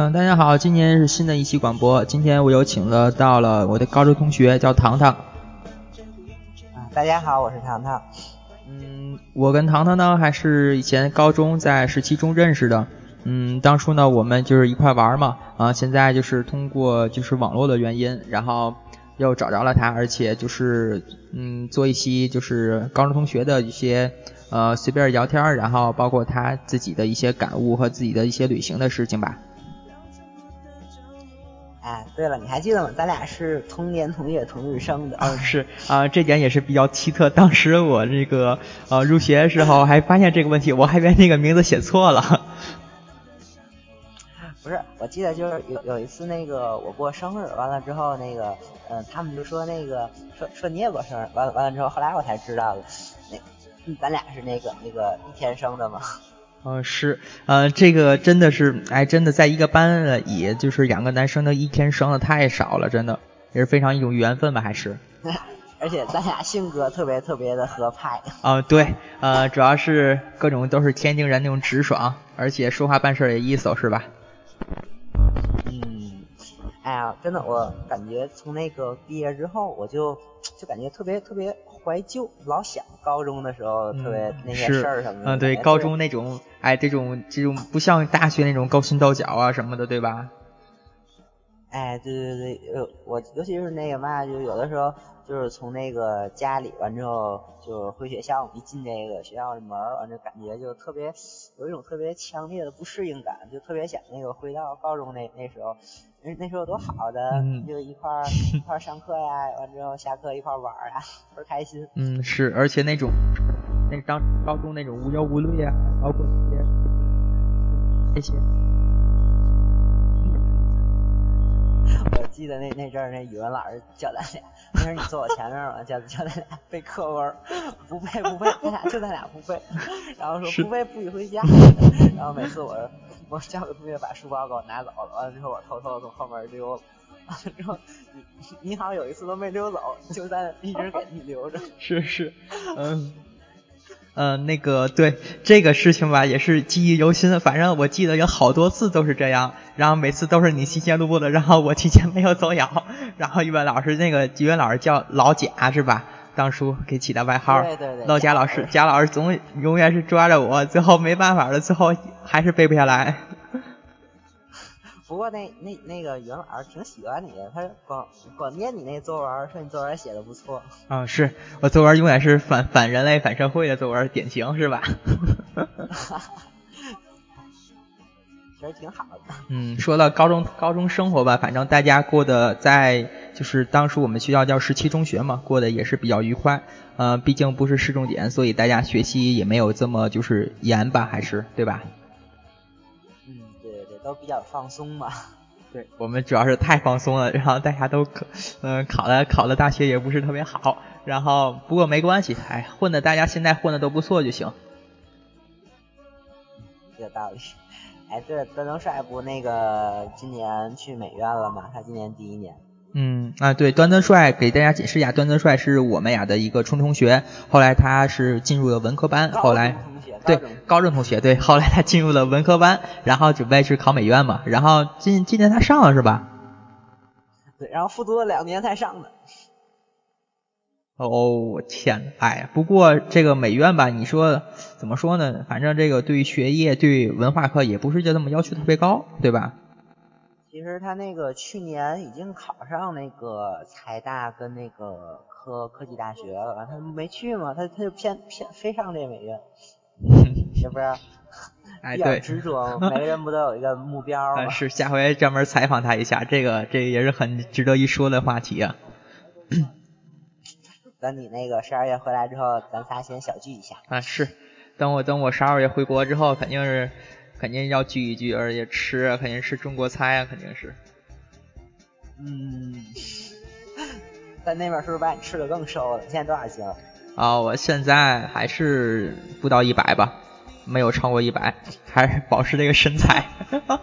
嗯，大家好，今年是新的一期广播。今天我有请了到了我的高中同学，叫糖糖。大家好，我是糖糖。嗯，我跟糖糖呢还是以前高中在十七中认识的。嗯，当初呢我们就是一块玩嘛，啊，现在就是通过就是网络的原因，然后又找着了他，而且就是嗯做一期就是高中同学的一些呃随便聊天，然后包括他自己的一些感悟和自己的一些旅行的事情吧。哎，对了，你还记得吗？咱俩是同年同月同日生的。啊，是啊，这点也是比较奇特。当时我这个呃入学的时候还发现这个问题，我还以为那个名字写错了。不是，我记得就是有有一次那个我过生日，完了之后那个嗯，他们就说那个说说你也过生日，完了完了之后，后来我才知道了，那咱俩是那个那个一天生的嘛。嗯，是，呃，这个真的是，哎，真的在一个班里，就是两个男生的一天生的太少了，真的也是非常一种缘分吧，还是。而且咱俩性格特别特别的合拍。啊，对，呃，主要是各种都是天津人那种直爽，而且说话办事也一手，是吧？嗯，哎呀，真的，我感觉从那个毕业之后，我就就感觉特别特别。怀旧，老想高中的时候特别那些事儿什么的。嗯，对，高中那种，哎，这种这种不像大学那种勾心斗角啊什么的，对吧？哎，对对对，呃，我尤其是那个嘛，就有的时候就是从那个家里完之后，就回学校，一进这个学校的门，完就感觉就特别有一种特别强烈的不适应感，就特别想那个回到高中那那时候。那那时候多好的，就一块儿一块儿上课呀，完之后下课一块儿玩啊，倍儿开心。嗯，是，而且那种那当高中那种无忧无虑啊，包括那些那些。我记得那那阵儿那语文老师叫咱俩，那时候你坐我前面吧，叫叫咱俩背课文，不背不背，咱俩就咱俩不背，然后说不背不许回家，然后每次我。我叫个同学把书包给我拿走了，完了之后我偷偷从后面溜了，完了之后你你好像有一次都没溜走，就在一直给你留着。是是，嗯嗯，那个对这个事情吧，也是记忆犹新。反正我记得有好多次都是这样，然后每次都是你提前录播的，然后我提前没有走摇，然后语文老师那个语文老师叫老贾是吧？当初给起的外号，老贾老师，贾老师总永远是抓着我，最后没办法了，最后还是背不下来。不过那那那个语文老师挺喜欢你的，他光光念你那作文，说你作文写的不错。啊，是我作文永远是反反人类反社会的作文，典型是吧？其实挺好的。嗯，说到高中高中生活吧，反正大家过得在就是当时我们学校叫十七中学嘛，过得也是比较愉快。呃，毕竟不是市重点，所以大家学习也没有这么就是严吧，还是对吧？都比较放松嘛。对我们主要是太放松了，然后大家都考嗯考了考了大学也不是特别好，然后不过没关系，哎，混的大家现在混的都不错就行。有道理。哎，对，端端帅不那个今年去美院了吗？他今年第一年。嗯啊，对，端端帅给大家解释一下，端端帅是我们俩的一个初中同学，后来他是进入了文科班，后来对高中同学，对，后来他进入了文科班，然后准备去考美院嘛，然后今今年他上了是吧？对，然后复读了两年才上的。哦，我天，哎，不过这个美院吧，你说怎么说呢？反正这个对于学业、对文化课也不是就这么要求特别高，对吧？其实他那个去年已经考上那个财大跟那个科科技大学了，他没去嘛，他他就偏偏非上这美院，是不是？哎，对，执着，每个人不都有一个目标 吗？是，下回专门采访他一下，这个这也是很值得一说的话题啊。等你那个十二月回来之后，咱仨先小聚一下。啊，是，等我等我十二月回国之后，肯定是肯定要聚一聚，而且吃肯定吃中国菜啊，肯定是。嗯，在那边是不是把你吃的更瘦了？你现在多少斤了？啊，我现在还是不到一百吧，没有超过一百，还是保持这个身材。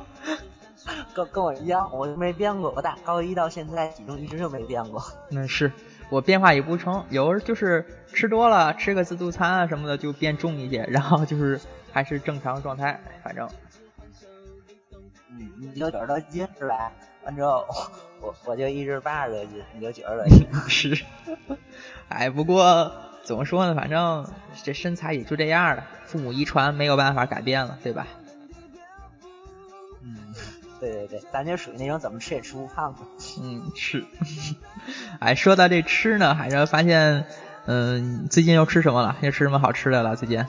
跟跟我一样，我没变过，我打高一到现在体重一直就没变过。那是我变化也不成，有时就是吃多了，吃个自助餐啊什么的就变重一些，然后就是还是正常状态，反正。嗯，你就九十多斤是吧？完之后我我就一直八十多斤，你就九十多斤。是。哎，不过怎么说呢？反正这身材也就这样了，父母遗传没有办法改变了，对吧？嗯。对对对，咱就属于那种怎么吃也吃不胖的。嗯，是。哎，说到这吃呢，还是发现，嗯，最近又吃什么了？又吃什么好吃的了？最近？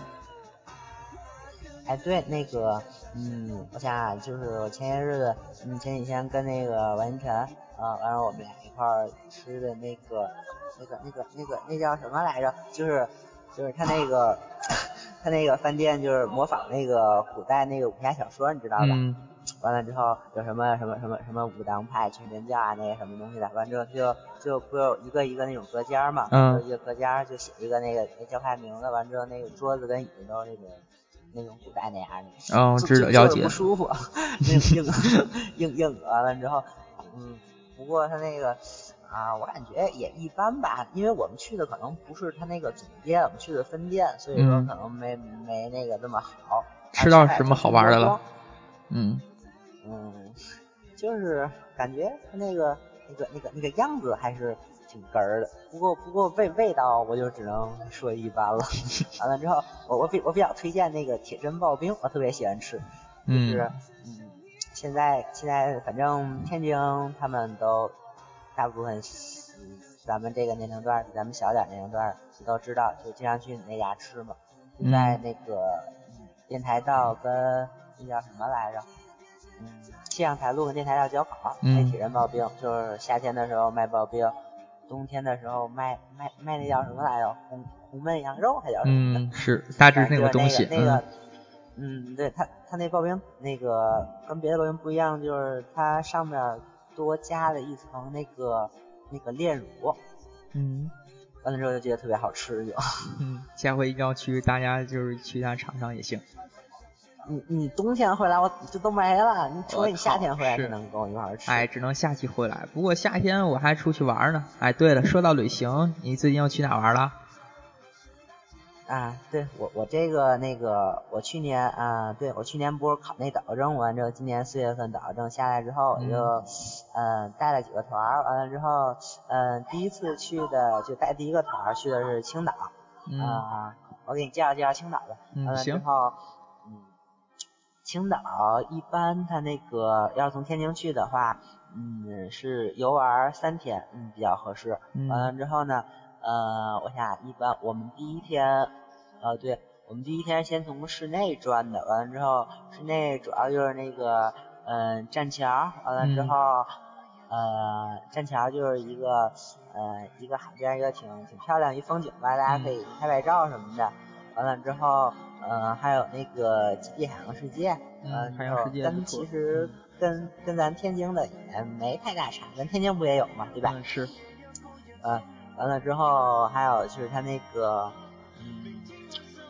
哎，对，那个，嗯，我想就是我前些日子，嗯，前几天跟那个王一晨啊，完了我们俩一块儿吃的那个，那个，那个，那个，那叫什么来着？就是，就是他那个，他那个饭店就是模仿那个古代那个武侠小说，你知道吧？嗯。完了之后有什么什么什么什么武当派、全真教啊那些什么东西的，完之后就就不有一个一个那种隔间嘛，嗯，一个隔间就写一个那个那教派名字，完之后那个桌子跟椅子都是那种那种古代那样的，哦，知道了解，不舒服，硬 硬硬硬完了之后，嗯，不过他那个啊，我感觉也一般吧，因为我们去的可能不是他那个总店，我们去的分店，所以说可能没没那个那么好。吃到什么好玩的了？嗯。嗯，就是感觉他那个那个那个那个样子还是挺哏儿的，不过不过味味道我就只能说一般了。完了之后，我我比我比较推荐那个铁针刨冰，我特别喜欢吃。就是嗯，现在现在反正天津他们都大部分咱们这个年龄段比咱们小点年龄段都知道，就经常去你那家吃嘛，在那个电台道跟那叫什么来着？嗯，气象台路跟电台道交口，那铁人刨冰，就是夏天的时候卖刨冰，冬天的时候卖卖卖那叫什么来着？红红焖羊肉还叫什么？嗯，是大致那个东西。那个，嗯，对，它它那刨冰那个跟别的刨冰不一样，就是它上面多加了一层那个那个炼乳。嗯，完了之后就觉得特别好吃就。嗯，下回一定要去，大家就是去他尝尝也行。你你冬天回来我这都没了，你除非你夏天回来才能跟我一块儿吃。哎，只能夏季回来。不过夏天我还出去玩呢。哎，对了，说到旅行，你最近又去哪玩了？啊，对我我这个那个我去年啊，对我去年不是考那导游证完之后，今年四月份导游证下来之后，我就嗯带了几个团，完了之后嗯第一次去的就带第一个团去的是青岛，啊，我给你介绍介绍青岛吧。完了之后。青岛一般，它那个要是从天津去的话，嗯，是游玩三天，嗯，比较合适。完了之后呢，呃，我想一般我们第一天，呃，对，我们第一天先从室内转的，完了之后室内主要就是那个，嗯，栈桥，完了之后，呃，栈桥就是一个，呃，一个海边一个挺挺漂亮一风景吧，大家可以拍拍照什么的。完了之后。嗯，还有那个极地海洋世界，呃，海洋世界跟其实跟跟咱天津的也没太大差，咱天津不也有嘛，对吧？是。呃，完了之后还有就是它那个，嗯，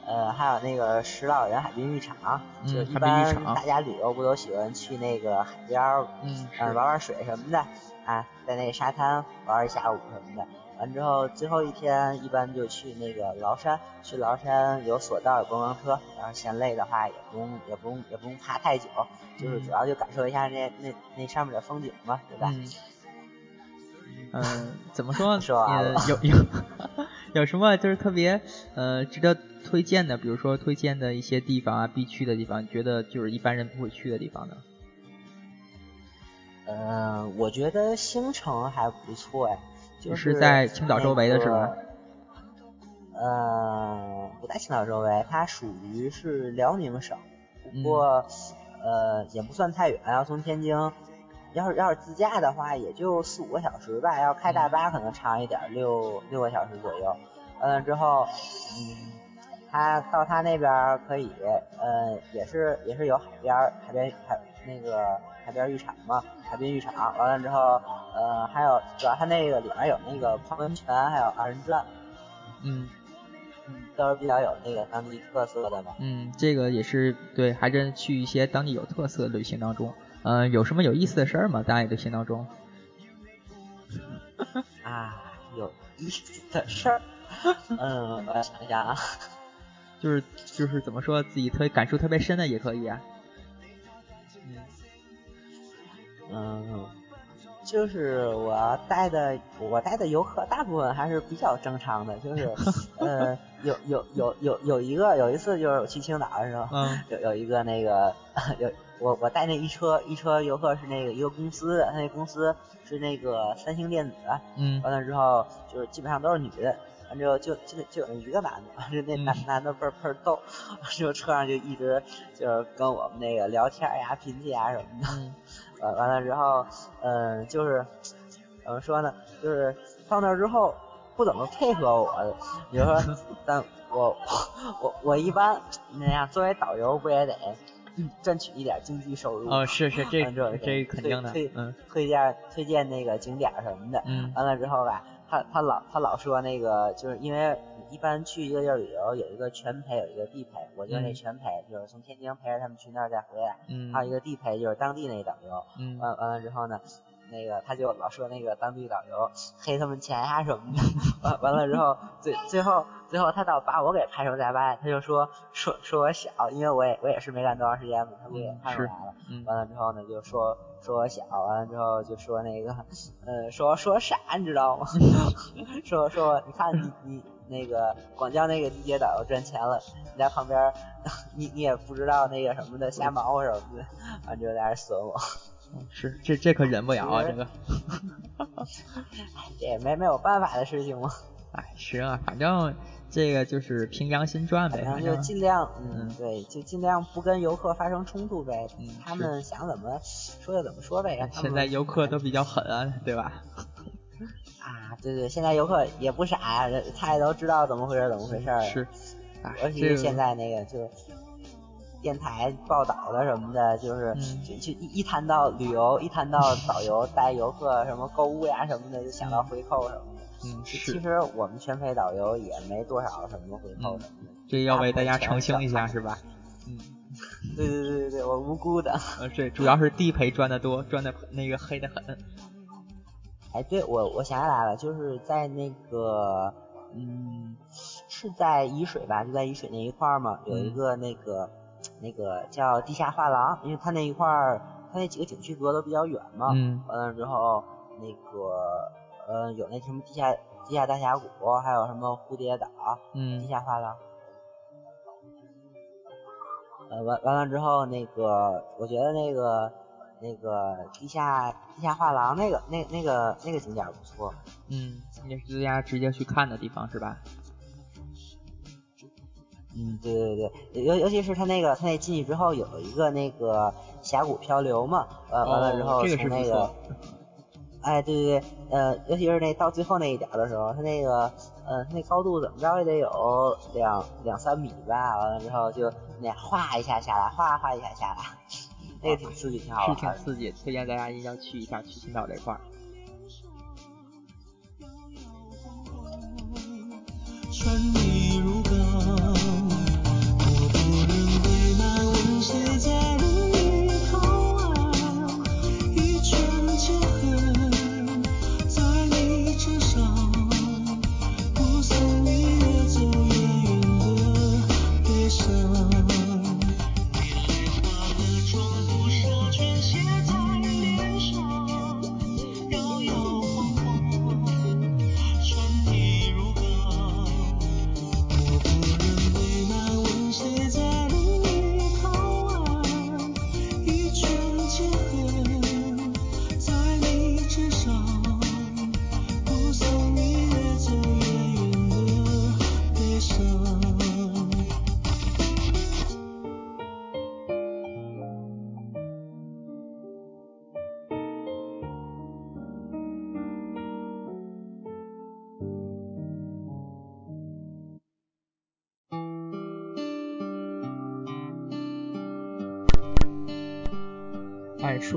呃，还有那个石老人海滨浴场，就一般大家旅游不都喜欢去那个海边儿，嗯，玩玩水什么的，啊，在那沙滩玩一下午什么的。完之后，最后一天一般就去那个崂山，去崂山有索道有观光车，然后嫌累的话也不用也不用也不用爬太久，就是主要就感受一下那那那上面的风景嘛，对吧？嗯，怎么说？说完了。有有 有什么就是特别呃值得推荐的，比如说推荐的一些地方啊，必去的地方，觉得就是一般人不会去的地方呢？嗯，我觉得星城还不错哎。就是在青岛周围的是吧？呃，不在青岛周围，它属于是辽宁省，不过呃也不算太远，要从天津，要是要是自驾的话，也就四五个小时吧，要开大巴可能长一点，六六个小时左右。完了之后，嗯，他到他那边可以，呃，也是也是有海边，海边海那个海边浴场嘛，海滨浴场。完了之后，呃，还有主要它那个里面有那个泡温泉，还有二人转。嗯。嗯，都是比较有那个当地特色的嘛。嗯，这个也是对，还真去一些当地有特色的旅行当中，嗯，有什么有意思的事儿吗？大家旅行当中？啊，有意思的事儿。嗯，我想一下啊。就是就是怎么说自己特感触特别深的也可以啊。嗯。嗯。就是我带的，我带的游客大部分还是比较正常的，就是 呃有有有有有一个有一次就是我去青岛的时候，嗯有有一个那个 有我我带那一车一车游客是那个一个公司，他那公司是那个三星电子，嗯，完了之后就是基本上都是女的。完之后就就就有一个男的，完 就那男男的倍儿倍儿逗，就车上就一直就是跟我们那个聊天呀、贫气呀什么的。完完了之后，嗯，就是怎么说呢？就是到那之后不怎么配合我，比如说，但我我我一般那样作为导游不也得赚取一点经济收入？哦，是是这这肯定的，推，推荐推荐那个景点什么的。嗯，完了之后吧。他他老他老说那个，就是因为一般去一个地儿旅游，有一个全陪，有一个地陪。我就是那全陪，就是从天津陪着他们去那儿再回来。嗯。还有一个地陪，就是当地那导游。嗯。完完了之后呢，那个他就老说那个当地导游黑他们钱呀什么的。完完了之后，最最后最后他倒把我给排除在外，他就说说说我小，因为我也我也是没干多长时间嘛，他不也看出来了。嗯。完了之后呢，就说。说我小，完了之后就说那个，呃，说说傻，你知道吗？说说，你看你你那个广交那个地铁导游赚钱了，你在旁边，你你也不知道那个什么的瞎忙活什么的，完就在那损我。是，这这可忍不了啊，这个。这也没没有办法的事情嘛。哎，是啊，反正。这个就是凭良心赚呗，反正就尽量，嗯，对，就尽量不跟游客发生冲突呗。嗯，他们想怎么说就怎么说呗。现在游客都比较狠啊，对吧？啊，对对，现在游客也不傻，他也都知道怎么回事，怎么回事。是，尤其是现在那个，就电台报道的什么的，就是就就一谈到旅游，一谈到导游带游客什么购物呀什么的，就想到回扣什么的。嗯，其实我们全陪导游也没多少什么回扣的，这要为大家澄清一下是吧？嗯，对对对对对，我无辜的。呃，对，主要是地陪赚的多，赚的那个黑的很。哎，对我我想起来了，就是在那个，嗯，是在沂水吧？就在沂水那一块儿嘛，有一个那个那个叫地下画廊，因为它那一块儿，它那几个景区隔得比较远嘛。嗯。完了之后，那个。呃，有那什么地下地下大峡谷，还有什么蝴蝶岛，嗯，地下画廊。呃，完完了之后，那个我觉得那个那个地下地下画廊那个那那个那个景点不错。嗯，也是大家直接去看的地方是吧？嗯，对对对，尤尤其是他那个，他那进去之后有一个那个峡谷漂流嘛，呃，完了之后是那个，哎，对对对，呃，尤其是那到最后那一点的时候，他那个，呃，他那高度怎么着也得有两两三米吧，完了之后就那哗一下下来，哗哗一下下来，那个挺刺激，挺好玩，挺刺激，推荐大家一定要去一下，去青岛这块儿。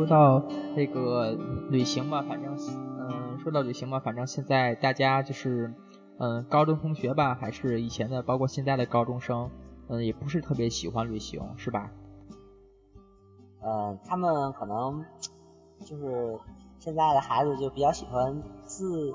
说到这个旅行吧，反正嗯，说到旅行吧，反正现在大家就是嗯，高中同学吧，还是以前的，包括现在的高中生，嗯，也不是特别喜欢旅行，是吧？嗯，他们可能就是现在的孩子就比较喜欢自。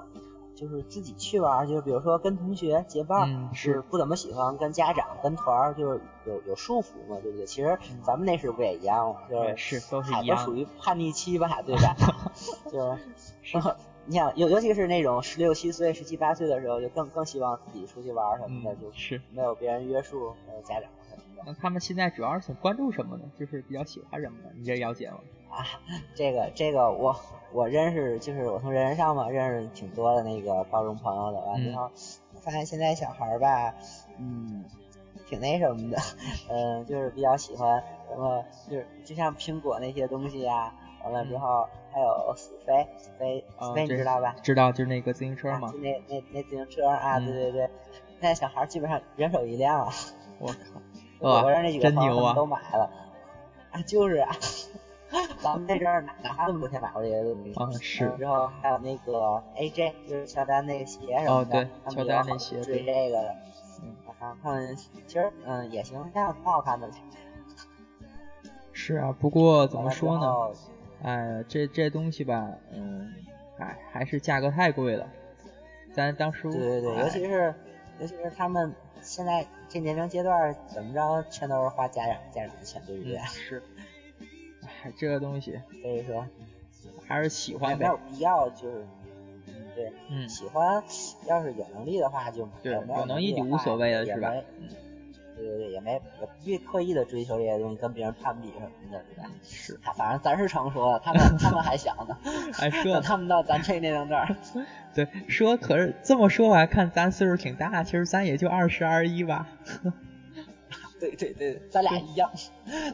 就是自己去玩，就是比如说跟同学结伴，是不怎么喜欢跟家长跟团，就是有有束缚嘛，对不对？其实咱们那时不也一样吗？就是是都是一样。属于叛逆期吧，对吧？就是，你想尤尤其是那种十六七岁、十七八岁的时候，就更更希望自己出去玩什么的，就是没有别人约束，没有家长什么的。那他们现在主要是想关注什么呢？就是比较喜欢什么呢？你这了解吗？啊，这个这个我。我认识，就是我从人人上嘛认识挺多的那个高中朋友的，完之后发现现在小孩儿吧，嗯，挺那什么的，嗯，就是比较喜欢什么，就是就像苹果那些东西呀，完了之后还有死飞，死飞，死飞你知道吧？知道，就是那个自行车嘛。就那那那自行车啊，对对对，现在小孩基本上人手一辆。我靠，我认识那几个朋友都买了。啊，就是啊。咱们那阵儿哪哪花那么多钱买过这些东西？啊，是。之后还有那个 AJ，就是乔丹那个鞋什么的。哦，对，乔丹那鞋。追这个的。嗯。啊，他们其实嗯也行，这样挺好看的。是啊，不过怎么说呢？哎，这这东西吧，嗯，哎，还是价格太贵了。咱当初。对对对，尤其是尤其是他们现在这年龄阶段，怎么着全都是花家长家长的钱，对不对？是。这个东西，所以说还是喜欢呗。没有必要，就是，嗯，对，嗯，喜欢，要是有能力的话就，对，有能力就无所谓了，是吧？嗯，对对对，也没也不必刻意的追求这些东西，跟别人攀比什么的，对吧？是，反正咱是成熟了，他们他们还小呢，还说 他们到咱这年龄段，对，说可是这么说，我还看咱岁数挺大，其实咱也就二十二一吧。对对对，咱俩一样。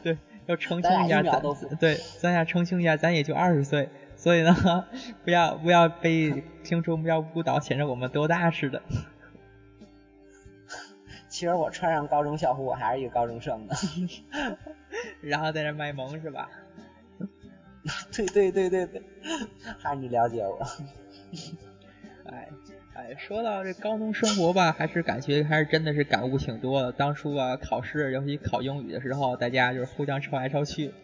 对。要澄清一下，咱对，咱俩澄清一下，咱也就二十岁，所以呢，不要不要被 听众不要误导，显得我们多大似的。其实我穿上高中校服，我还是一个高中生呢。然后在这卖萌是吧？对对对对对，还是你了解我。哎。哎，说到这高中生活吧，还是感觉还是真的是感悟挺多的。当初啊，考试尤其考英语的时候，大家就是互相抄来抄去。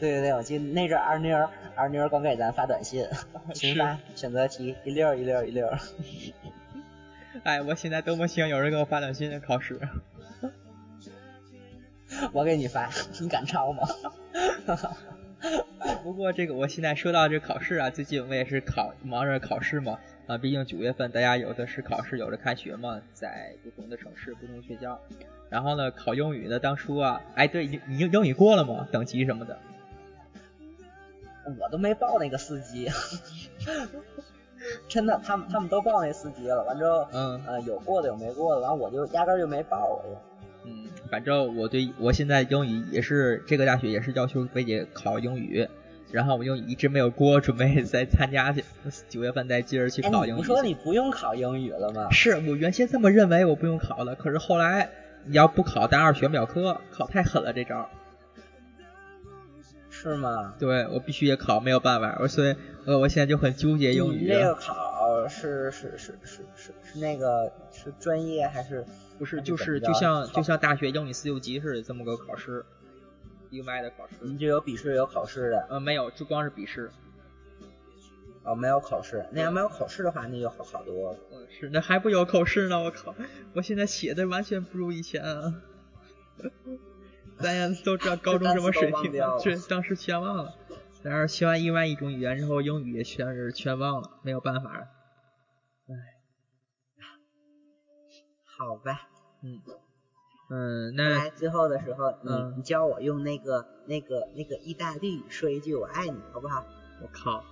对对对，我记得那阵二妞二妞光给咱发短信，群发选择题一溜一溜一溜。哎，我现在多么希望有人给我发短信考试。我给你发，你敢抄吗？不过这个，我现在说到这考试啊，最近我也是考忙着考试嘛啊，毕竟九月份大家有的是考试，有的开学嘛，在不同的城市、不同学校。然后呢，考英语的当初啊，哎，对你你英语过了吗？等级什么的？我都没报那个四级，真的，他们他们都报那四级了，完之后，嗯，呃，有过的有没过的，完我就压根就没报，我就。嗯，反正我对我现在英语也是这个大学也是要求非得考英语，然后我英语一直没有过，准备再参加去九月份再接着去考英语。你说你不用考英语了吗？是我原先这么认为，我不用考了。可是后来你要不考，大二选不了科，考太狠了这招。是吗？对，我必须也考，没有办法。我所以呃，我现在就很纠结英语。那个考是是是是是是那个是专业还是？不是，就是就像就像大学英语四六级似的这么个考试，U I 的考试。你就有笔试有考试的？呃，没有，就光是笔试。哦，没有考试。那要没有考试的话，那就好好多了。嗯，是，那还不有考试呢？我靠，我现在写的完全不如以前。啊。大家都知道高中什么水平，对，当时全忘了。但是学完一万一种语言之后，英语也全是全忘了，没有办法了。唉。好吧，嗯，嗯，那最后的时候，你你教我用那个那个那个意大利语说一句我爱你，好不好？我靠，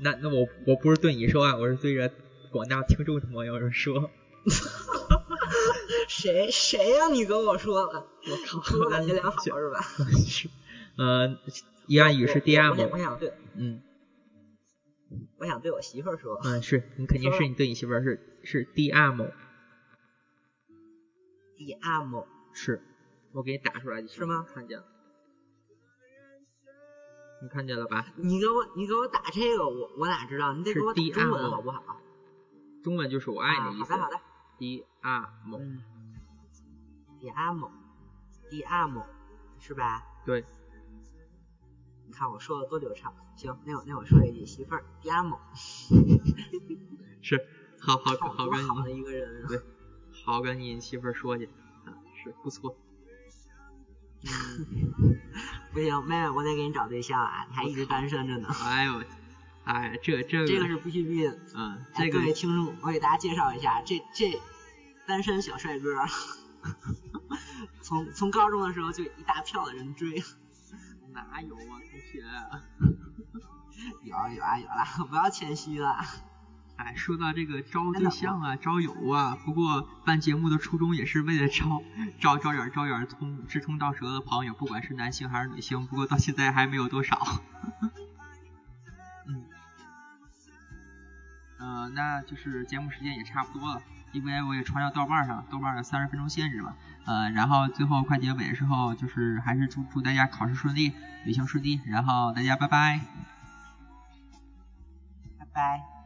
那那我我不是对你说啊，我是对着广大听众朋友们说。谁谁让你跟我说了？我靠，感觉良好是吧？是，呃，意大利语是 D M，我想对，嗯，我想对我媳妇儿说。嗯，是你肯定是你对你媳妇儿是是第二某。D M 是，我给你打出来，是吗？看见了。你看见了吧？你给我你给我打这个，我我哪知道？你得给我打中文好不好？中文就是我爱你的意思。好的好的。D R M。嗯。D R M，D R M，是吧？对。你看我说的多流畅。行，那我那我说一句，媳妇儿，D M。是，好好好跟好的一个人。对，好跟你媳妇儿说去，啊是不错。不行，妹妹，我得给你找对象啊！你还一直单身着呢。哎呦，哎，这这个这个是必须必的。嗯，这个各位听众，我给大家介绍一下，这这单身小帅哥，从从高中的时候就一大票的人追。哪有啊，同学？有有啊有啦，不要谦虚了。哎，说到这个招对象啊，招友啊，不过办节目的初衷也是为了招招招点招点通志同道合的朋友，不管是男性还是女性，不过到现在还没有多少。嗯，呃，那就是节目时间也差不多了，因为我也传到豆瓣上，豆瓣上三十分钟限制嘛。呃，然后最后快结尾的时候，就是还是祝祝大家考试顺利，旅行顺利，然后大家拜拜。拜拜。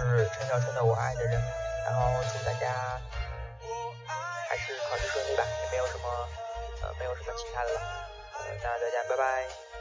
是陈小春的《我爱的人》，然后祝大家还是考试顺利吧，也没有什么呃，没有什么其他的了，呃，大家再见，拜拜。